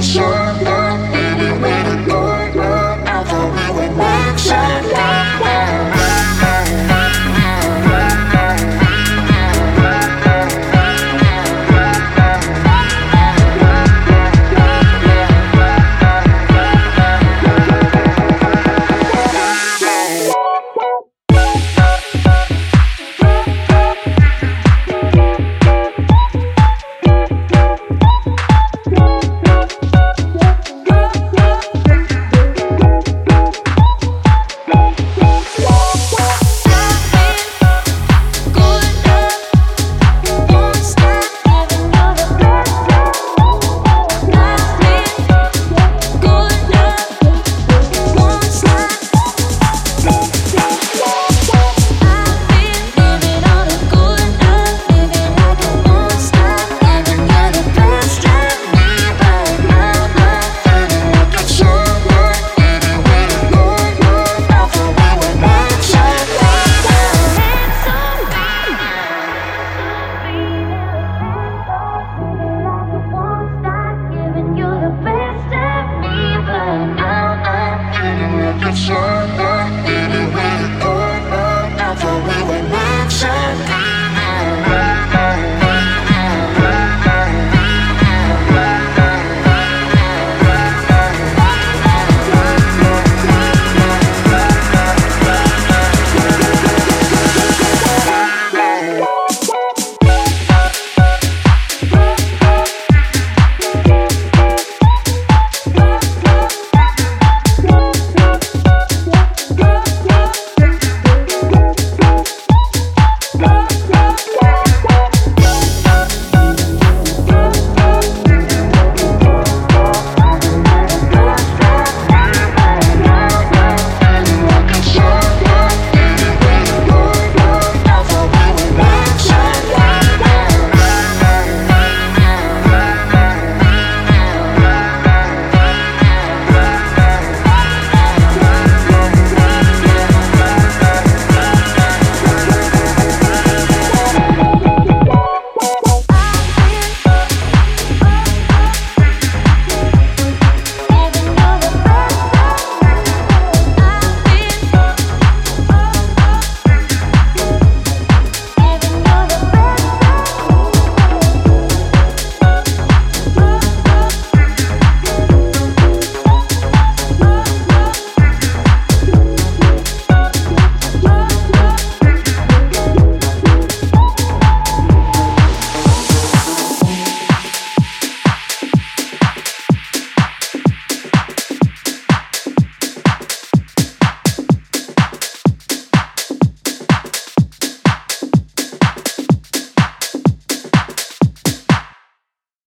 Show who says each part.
Speaker 1: Sunshine